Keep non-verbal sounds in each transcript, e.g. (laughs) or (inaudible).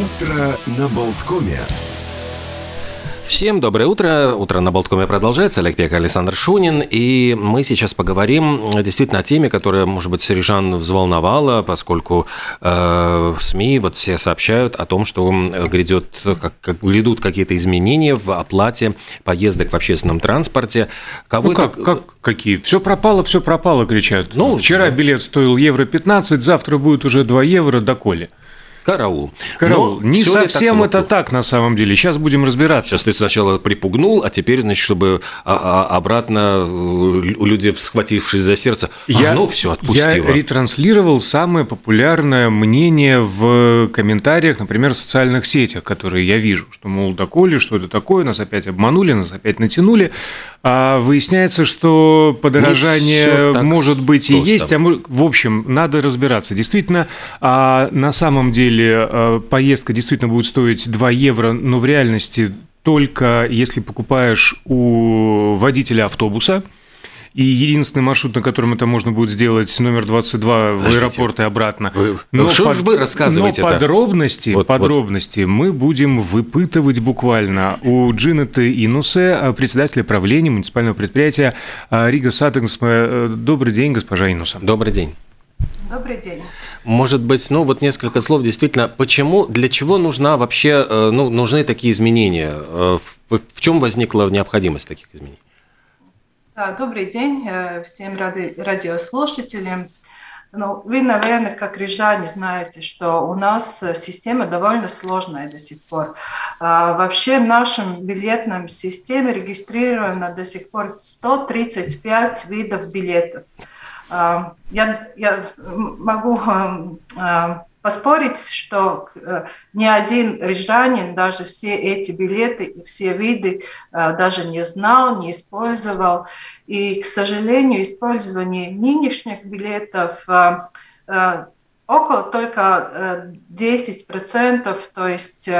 Утро на Болткоме. Всем доброе утро. Утро на Болткоме продолжается. Олег Пек, Александр Шунин. И мы сейчас поговорим действительно о теме, которая, может быть, Сережан взволновала, поскольку э, СМИ вот все сообщают о том, что грядет, как, как, грядут какие-то изменения в оплате поездок в общественном транспорте. Кого ну как, это... как, какие? Все пропало, все пропало, кричат. Ну, Вчера билет стоил евро 15, завтра будет уже 2 евро, доколе. Караул. Караул. Но не совсем это так на самом деле. Сейчас будем разбираться. Сейчас ты сначала припугнул, а теперь, значит, чтобы а, а, обратно у людей, схватившись за сердце, я, ну все, отпустило. Я ретранслировал самое популярное мнение в комментариях, например, в социальных сетях, которые я вижу, что, мол, доколе, что это такое, нас опять обманули, нас опять натянули. А выясняется, что подорожание ну, может быть и есть, а мы, в общем, надо разбираться. Действительно, а на самом деле деле э, поездка действительно будет стоить 2 евро, но в реальности только если покупаешь у водителя автобуса. И единственный маршрут, на котором это можно будет сделать, номер 22 в аэропорт и обратно. Вы, но что под, вы рассказываете Но подробности, вот, подробности вот. мы будем выпытывать буквально у Джинеты Инусе, э, председателя правления муниципального предприятия э, Рига Саттингс. Добрый день, госпожа Инуса. Добрый день. Добрый день. Может быть, ну вот несколько слов действительно, почему, для чего нужна вообще, э, ну, нужны такие изменения? Э, в, в чем возникла необходимость таких изменений? Да, добрый день э, всем ради, радиослушателям. Ну, вы, наверное, как рижане, знаете, что у нас система довольно сложная до сих пор. А, вообще в нашем билетном системе регистрировано до сих пор 135 видов билетов. Я, я могу поспорить, что э, ни один рижанин даже все эти билеты, все виды э, даже не знал, не использовал. И, к сожалению, использование нынешних билетов э, около только 10%, то есть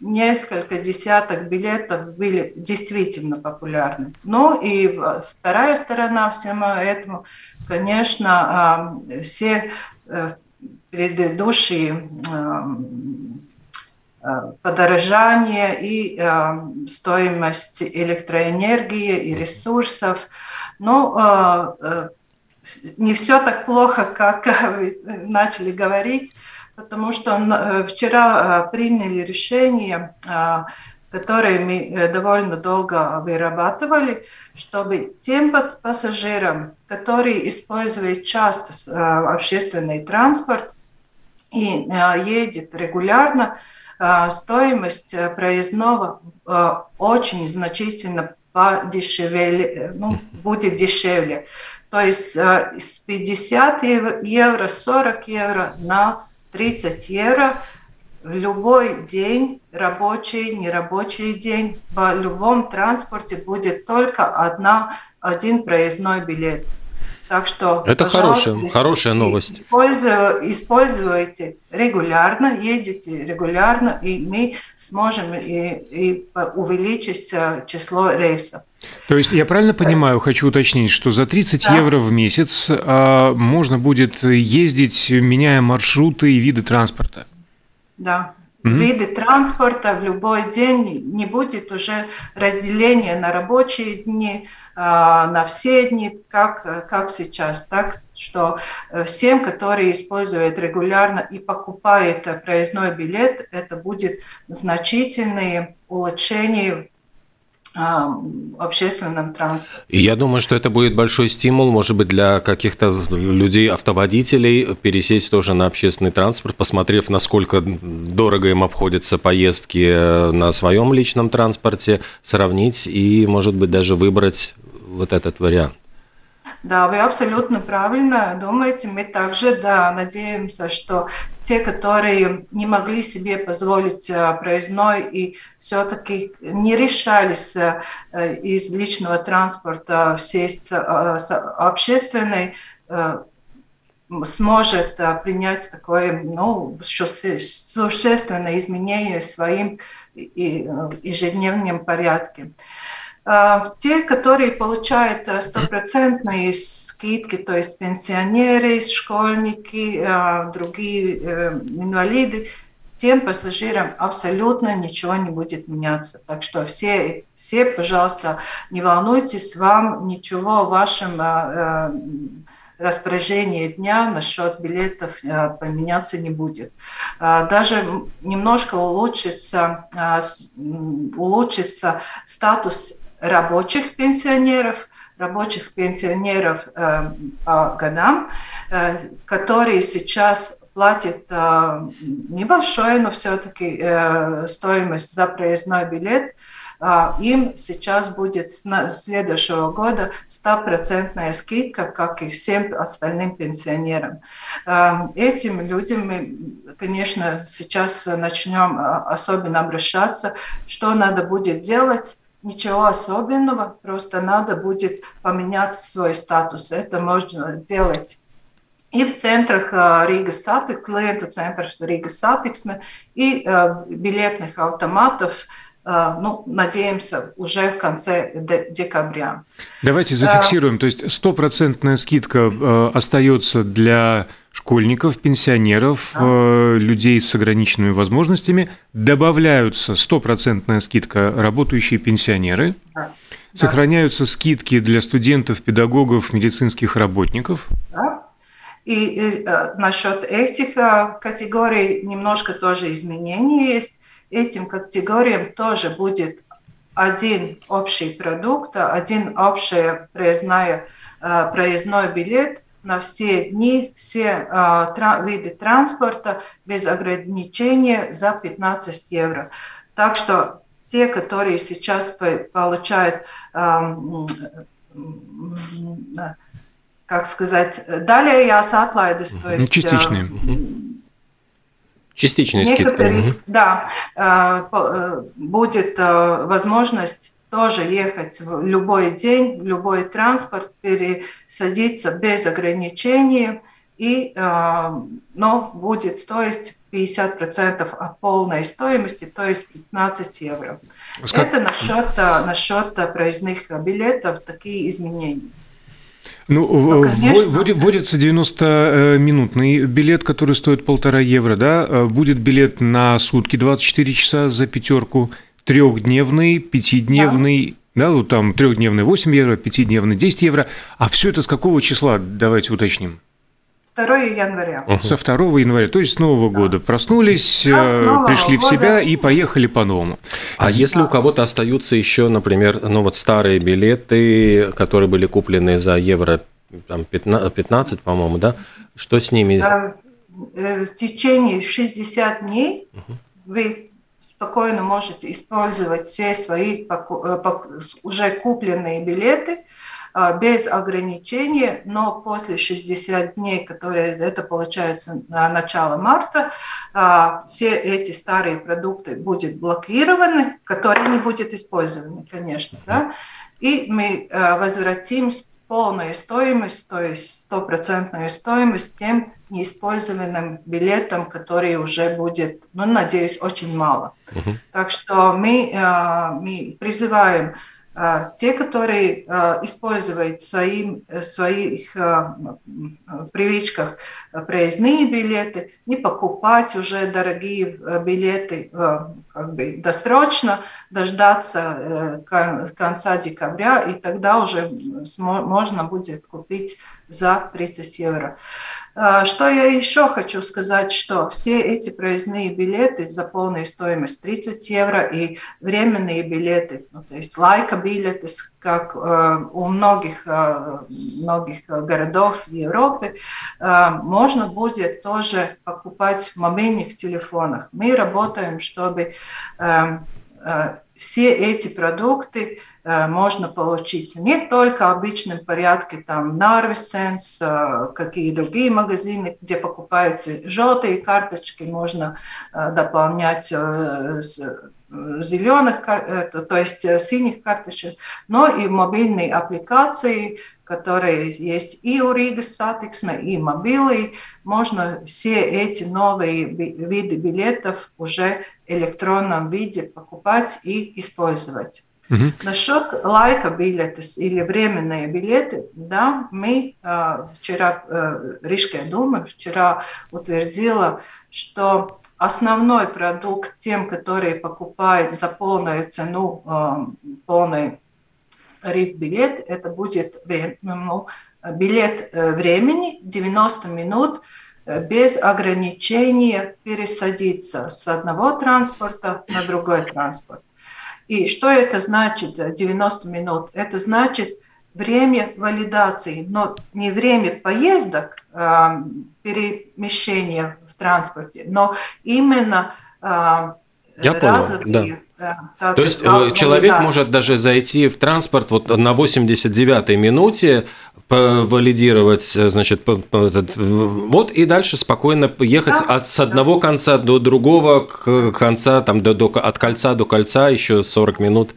несколько десяток билетов были действительно популярны. Ну и вторая сторона всему этому, конечно, все э, предыдущие э, подорожания и стоимость электроэнергии и ресурсов. Но э, не все так плохо, как (laughs) вы начали говорить потому что э, вчера э, приняли решение, э, которое мы довольно долго вырабатывали, чтобы тем пассажирам, которые используют часто общественный транспорт и едет регулярно, стоимость проездного очень значительно подешевле, ну, будет дешевле. То есть с 50 евро, 40 евро на 30 евро любой день, рабочий, нерабочий день, в любом транспорте будет только одна, один проездной билет. Так что, это хорошая, хорошая новость. Используйте, используйте регулярно, едете регулярно, и мы сможем и, и увеличить э, число рейсов. То есть я правильно понимаю, хочу уточнить, что за 30 да. евро в месяц а, можно будет ездить, меняя маршруты и виды транспорта? Да mm виды транспорта в любой день не будет уже разделения на рабочие дни, а, на все дни, как, как сейчас. Так что э, всем, которые используют регулярно и покупают проездной билет, это будет значительные улучшения общественном транспорте. Я думаю, что это будет большой стимул, может быть, для каких-то людей, автоводителей, пересесть тоже на общественный транспорт, посмотрев, насколько дорого им обходятся поездки э, на своем личном транспорте, сравнить и, может быть, даже выбрать вот этот вариант. Да, вы абсолютно правильно думаете. Мы также да, надеемся, что те, которые не могли себе позволить э, проездной и все-таки не решались э, из личного транспорта сесть э, с общественной, сможет принять такое ну, существенное изменение в своим ежедневном порядке. А, те, которые получают э, стопроцентные скидки, то есть пенсионеры, школьники, а, другие э, инвалиды, тем пассажирам абсолютно ничего не будет меняться. Так что все, все пожалуйста, не волнуйтесь, вам ничего в вашем э, распоряжении дня насчет билетов поменяться не будет. Даже немножко улучшится, улучшится статус рабочих пенсионеров, рабочих пенсионеров э, по годам, э, которые сейчас платят э, небольшой, но все-таки э, стоимость за проездной билет, э, им сейчас будет с следующего года стопроцентная скидка, как и всем остальным пенсионерам. Э, этим людям мы, конечно, сейчас начнем э, особенно обращаться, что надо будет делать, Ничего особенного, просто надо будет поменять свой статус. Это можно сделать и в центрах Рига Сатик, клиента центров Рига Сатиксме и билетных автоматов, ну, надеемся, уже в конце декабря. Давайте зафиксируем, то есть стопроцентная скидка остается для школьников, пенсионеров, а. людей с ограниченными возможностями. Добавляются стопроцентная скидка работающие пенсионеры. Да. Сохраняются да. скидки для студентов, педагогов, медицинских работников. Да. И, и э, насчет этих э, категорий немножко тоже изменения есть. Этим категориям тоже будет один общий продукт, один общий проездной, э, проездной билет – на все дни, все э, виды транспорта без ограничения за 15 евро. Так что те, которые сейчас получают, э, как сказать, далее я атлайдес, то есть... Частичные. Частичные скидки. Да, будет возможность тоже ехать в любой день, в любой транспорт, пересадиться без ограничений, и, э, но будет стоить 50% от полной стоимости, то есть 15 евро. Скажи... Это насчет, э, насчет проездных билетов, такие изменения. Ну, ну вводится 90-минутный билет, который стоит полтора евро, да? Э, будет билет на сутки 24 часа за пятерку трехдневный, пятидневный, да. да, вот там трехдневный 8 евро, пятидневный 10 евро. А все это с какого числа, давайте уточним? 2 января. Угу. Со 2 января, то есть с Нового да. года. Проснулись, да, э, пришли в себя и поехали по-новому. А да. если у кого-то остаются еще, например, ну вот старые билеты, которые были куплены за евро там, 15, 15 по-моему, да? Что с ними? Э, в течение 60 дней угу. вы спокойно можете использовать все свои э, уже купленные билеты а, без ограничений, но после 60 дней, которые это получается на начало марта, а, все эти старые продукты будут блокированы, которые не будут использованы, конечно, да, и мы э, возвратим полную стоимость, то есть стопроцентную стоимость тем неиспользованным билетам, который уже будет, ну, надеюсь, очень мало. Uh-huh. Так что мы, э, мы призываем э, те, которые э, используют своим, своих привычках проездные билеты, не покупать уже дорогие билеты, как бы досрочно дождаться конца декабря, и тогда уже можно будет купить за 30 евро. А, что я еще хочу сказать, что все эти проездные билеты за полную стоимость 30 евро и временные билеты, ну, то есть лайка билеты, как э, у многих, э, многих городов в Европе, э, можно будет тоже покупать в мобильных телефонах. Мы работаем, чтобы все эти продукты э, можно получить не только в обычном порядке, там Narvisens, э, какие другие магазины, где покупаются желтые карточки, можно э, дополнять с зеленых, то есть синих карточек, но и мобильные аппликации, которые есть и у Риgas сатиксме, и мобилы, можно все эти новые виды билетов уже в электронном виде покупать и использовать. Угу. Насчет лайка билеты или временные билеты, да, мы э, вчера, э, Рижская дума вчера утвердила, что основной продукт тем, которые покупают за полную цену, полный тариф билет, это будет ну, билет времени 90 минут без ограничения пересадиться с одного транспорта на другой транспорт. И что это значит 90 минут? Это значит время валидации, но не время поездок, а, перемещения в транспорте, но именно а, я разовые, понял, да. Да, то есть э, человек может даже зайти в транспорт вот на 89-й минуте, валидировать, э, значит, вот и дальше спокойно ехать да, от, с одного да. конца до другого к конца, там, до, до, от кольца до кольца еще 40 минут.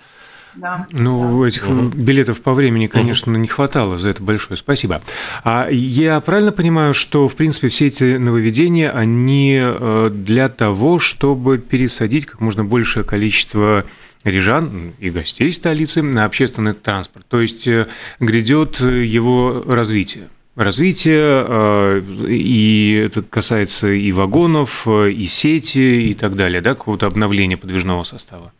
Да, ну, да. этих угу. билетов по времени, конечно, угу. не хватало. За это большое спасибо. А я правильно понимаю, что, в принципе, все эти нововведения, они э, для того, чтобы пересадить как можно большее количество рижан и гостей столицы на общественный транспорт. То есть э, грядет его развитие развитие, э, и это касается и вагонов, и сети, и так далее, да, какого-то обновления подвижного состава.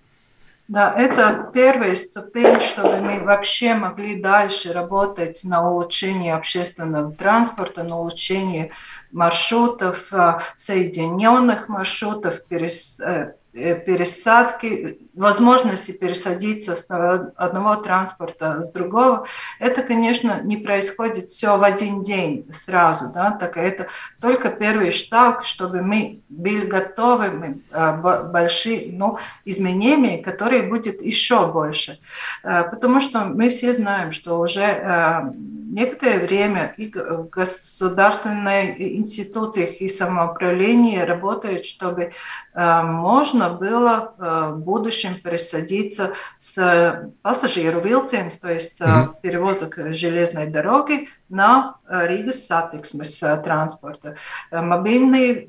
Да, это первая ступень, чтобы мы вообще могли дальше работать на улучшении общественного транспорта, на улучшении маршрутов, э, соединенных маршрутов, э, Э, пересадки, возможности пересадиться с одного транспорта с другого, это, конечно, не происходит все в один день сразу, да, так это только первый шаг, чтобы мы были готовы мы, э, большие ну, изменения, которые будет еще больше. Э, потому что мы все знаем, что уже некоторое время и государственные институции и самоуправление работают, чтобы можно можно было э, в будущем пересадиться с пассажиру vilciens, то есть mm-hmm. перевозок железной дороги, на Риgas satiksmes транспорта. Мобильные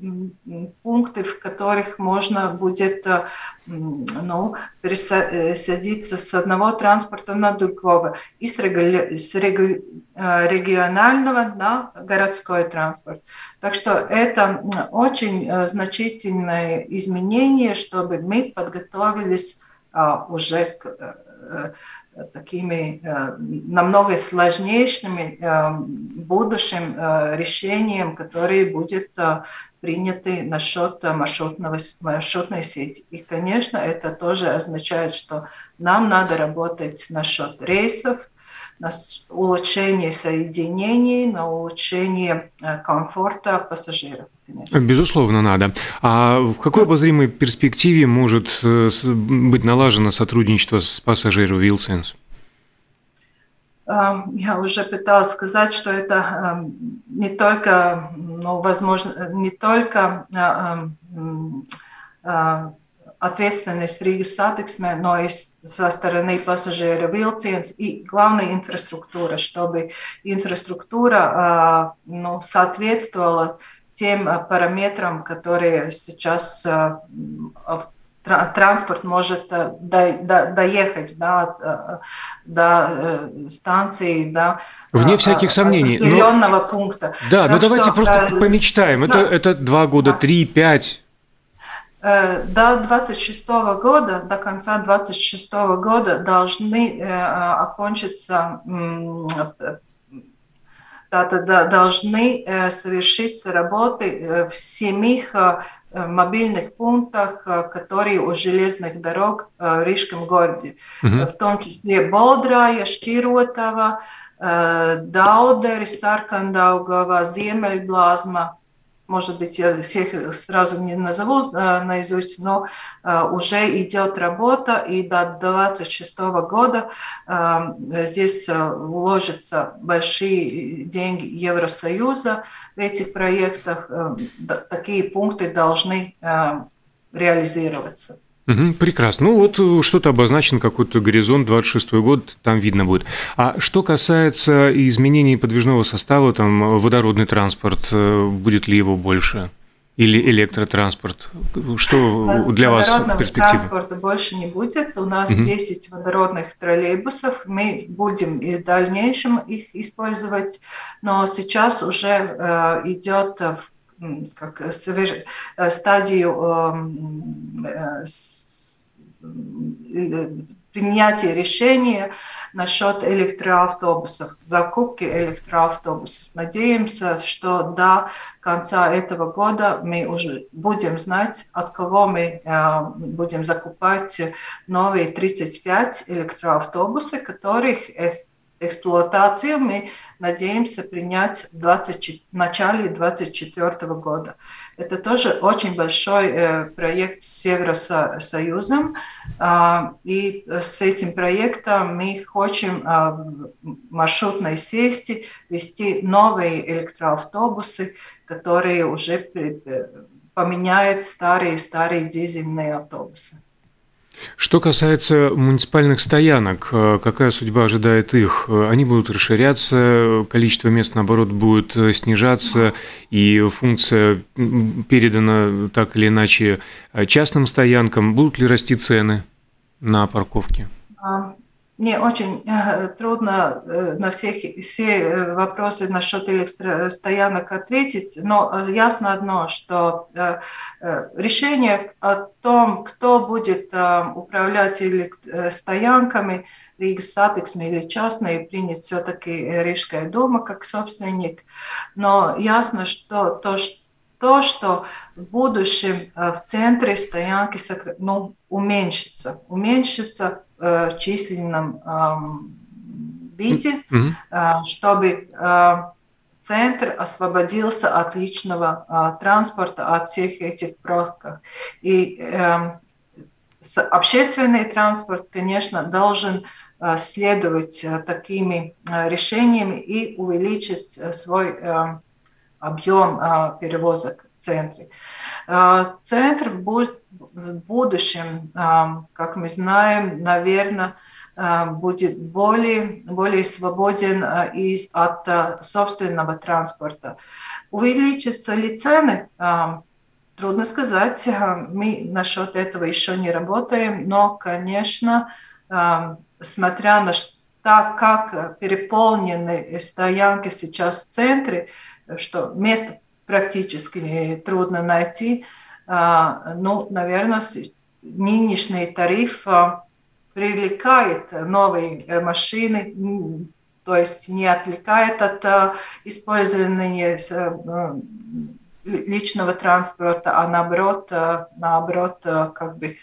пункты, в которых можно будет ну, пересадиться с одного транспорта на другого, и с, регули... с регу... регионального на городской транспорт. Так что это очень значительное изменение, чтобы мы подготовились уже к такими намного сложнейшими будущим решением, которые будет приняты насчет маршрутного, маршрутной сети. И, конечно, это тоже означает, что нам надо работать насчет рейсов, на улучшение соединений, на улучшение э, комфорта пассажиров. Безусловно, надо. А в какой обозримой перспективе может э, быть налажено сотрудничество с пассажиром Вилсенс? Эм, я уже пыталась сказать, что это эм, не только, ну, возможно, не только э, эм, ответственность Риgas сатексме, но и со стороны пассажира vilciens и главная инфраструктура, чтобы инфраструктура ну, соответствовала тем параметрам, которые сейчас транспорт может доехать да, до станции, да, Вне всяких сомнений. Определенного но... пункта. Да, так но давайте просто помечтаем. Это, это два года, три, пять. Э, до 26 года, до конца 26 года должны э, окончиться должны э, совершиться работы в семих мобильных пунктах, которые у железных дорог в Рижском городе, угу. в том числе Бодрая, Шкиротова, Dauderi, Старкандаugava, Зиемельблазма, может быть, всех сразу не назову э, наизусть, но э, уже идет работа, и до 2026 года э, здесь вложатся большие деньги Евросоюза в этих проектах. Такие пункты должны реализироваться. Угу, прекрасно. Ну вот э, что-то обозначен, какой-то горизонт, 26 год, там видно будет. А что касается изменений подвижного состава, там водородный транспорт, э, будет ли его больше? Или электротранспорт? Что для вас перспектива? транспорта больше не будет. У нас угу. 10 водородных троллейбусов. Мы будем и в дальнейшем их использовать. Но сейчас уже э, идет в как стадию принятия решения насчет электроавтобусов, закупки электроавтобусов. Надеемся, что до конца этого года мы уже будем знать, от кого мы э, будем закупать новые 35 электроавтобусов, которых эксплуатацию мы надеемся принять в, 20, в начале 2024 года. Это тоже очень большой э, проект с Евросоюзом, э, и с этим проектом мы хотим э, в маршрутной сети вести новые электроавтобусы, которые уже э, поменяют старые-старые дизельные автобусы. Что касается муниципальных стоянок, э, какая судьба ожидает их? Они будут расширяться, количество мест, наоборот, будет э, снижаться, и функция передана так или иначе э, частным стоянкам. Будут ли расти цены на парковки? Мне очень э, трудно э, на всех, все э, вопросы насчет электростоянок ответить, но ясно одно, что решение о том, кто будет управлять стоянками, Рīgas satiksme или частные, принят все-таки Рижская дума как собственник. Но ясно, что то, что то, что в будущем в центре стоянки ну, уменьшится. Уменьшится э, численном э, виде, mm-hmm. чтобы э, центр освободился от личного э, транспорта, от всех этих пробок. И э, общественный транспорт, конечно, должен э, следовать э, такими э, решениями и увеличить свой объем перевозок центре. Центр будет в будущем, как мы знаем, наверное, будет более, более свободен из, от собственного транспорта. Увеличатся ли цены? Трудно сказать, мы насчет этого еще не работаем, но, конечно, смотря на так, как переполнены стоянки сейчас в центре, что место практически трудно найти, а, ну, наверное, нынешний тариф а, привлекает новые э, машины, то есть не отвлекает от а, использования э, личного транспорта, а наоборот, наоборот как бы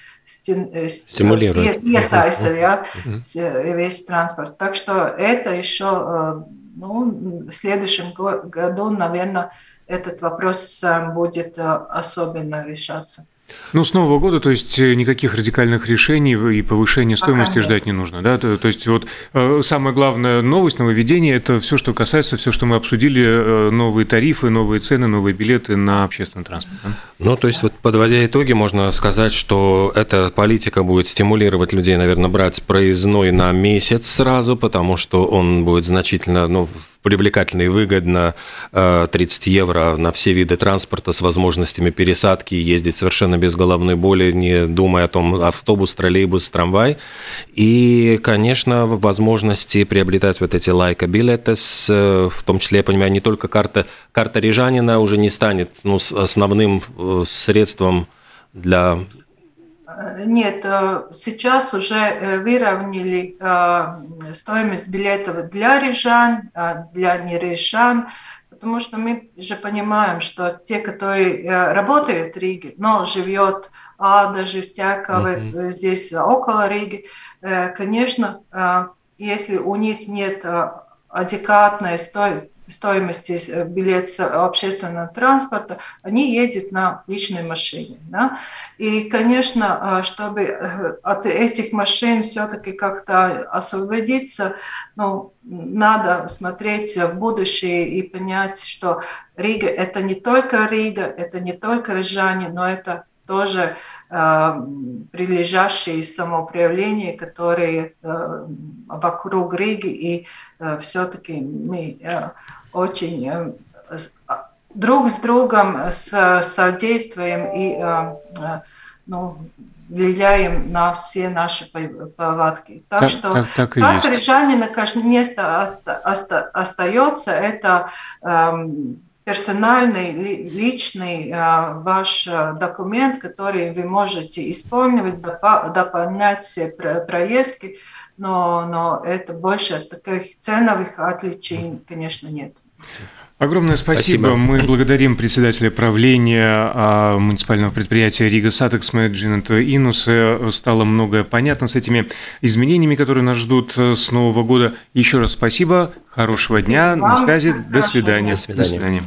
э, стимулирует. Iesaista, ja, весь транспорт. Так что это еще ну, в следующем году, наверное, этот вопрос будет э, особенно решаться. Ну, с Нового года, то есть э, никаких радикальных решений и повышения стоимости ага, ждать не нужно, да? То, то есть вот э, самая главная новость, нововведение – это все, что касается, все, что мы обсудили, новые тарифы, новые цены, новые билеты на общественный транспорт. Да? Ну, то есть вот подводя итоги, можно сказать, что эта политика будет стимулировать людей, наверное, брать проездной на месяц сразу, потому что он будет значительно, ну, привлекательно и выгодно 30 э, евро на все виды транспорта с возможностями пересадки, ездить совершенно без головной боли, не думая о том, автобус, троллейбус, трамвай. И, конечно, возможности приобретать вот эти лайка-билеты, в том числе, я понимаю, не только карта, карта рижанина уже не станет ну, основным э, средством для нет, э, сейчас уже э, выровняли э, стоимость билетов для рижан, для нерижан, потому что мы же понимаем, что те, которые работают в Риге, но живет а даже в Тякове, mm-hmm. здесь около Риги, конечно, если у них нет адекватной стоимости, стоимости э, билета общественного транспорта, они едут на личной машине. Да? И, конечно, э, чтобы э, от этих машин все-таки как-то освободиться, ну, надо смотреть в будущее и понять, что Рига – это не только Рига, это не только рижане, но это тоже э, прилежащие самоуправления, которые э, вокруг Риги, и э, все-таки мы э, очень э, а, друг с другом с, содействуем и э, э, ну, влияем на все наши повадки. Так, так что так, так как рижанина, конечно, место оста, оста, остается, это э, персональный, личный ваш документ, который вы можете использовать, дополнять проездки, но, но это больше таких ценовых отличий, конечно, нет. Огромное спасибо. спасибо. Мы благодарим председателя правления а, муниципального предприятия Рига Сатекс Менеджмента Инуса. Стало многое понятно с этими изменениями, которые нас ждут э, с Нового года. Еще раз спасибо. Хорошего спасибо дня. Вам. На связи. До свидания. До свидания. До свидания.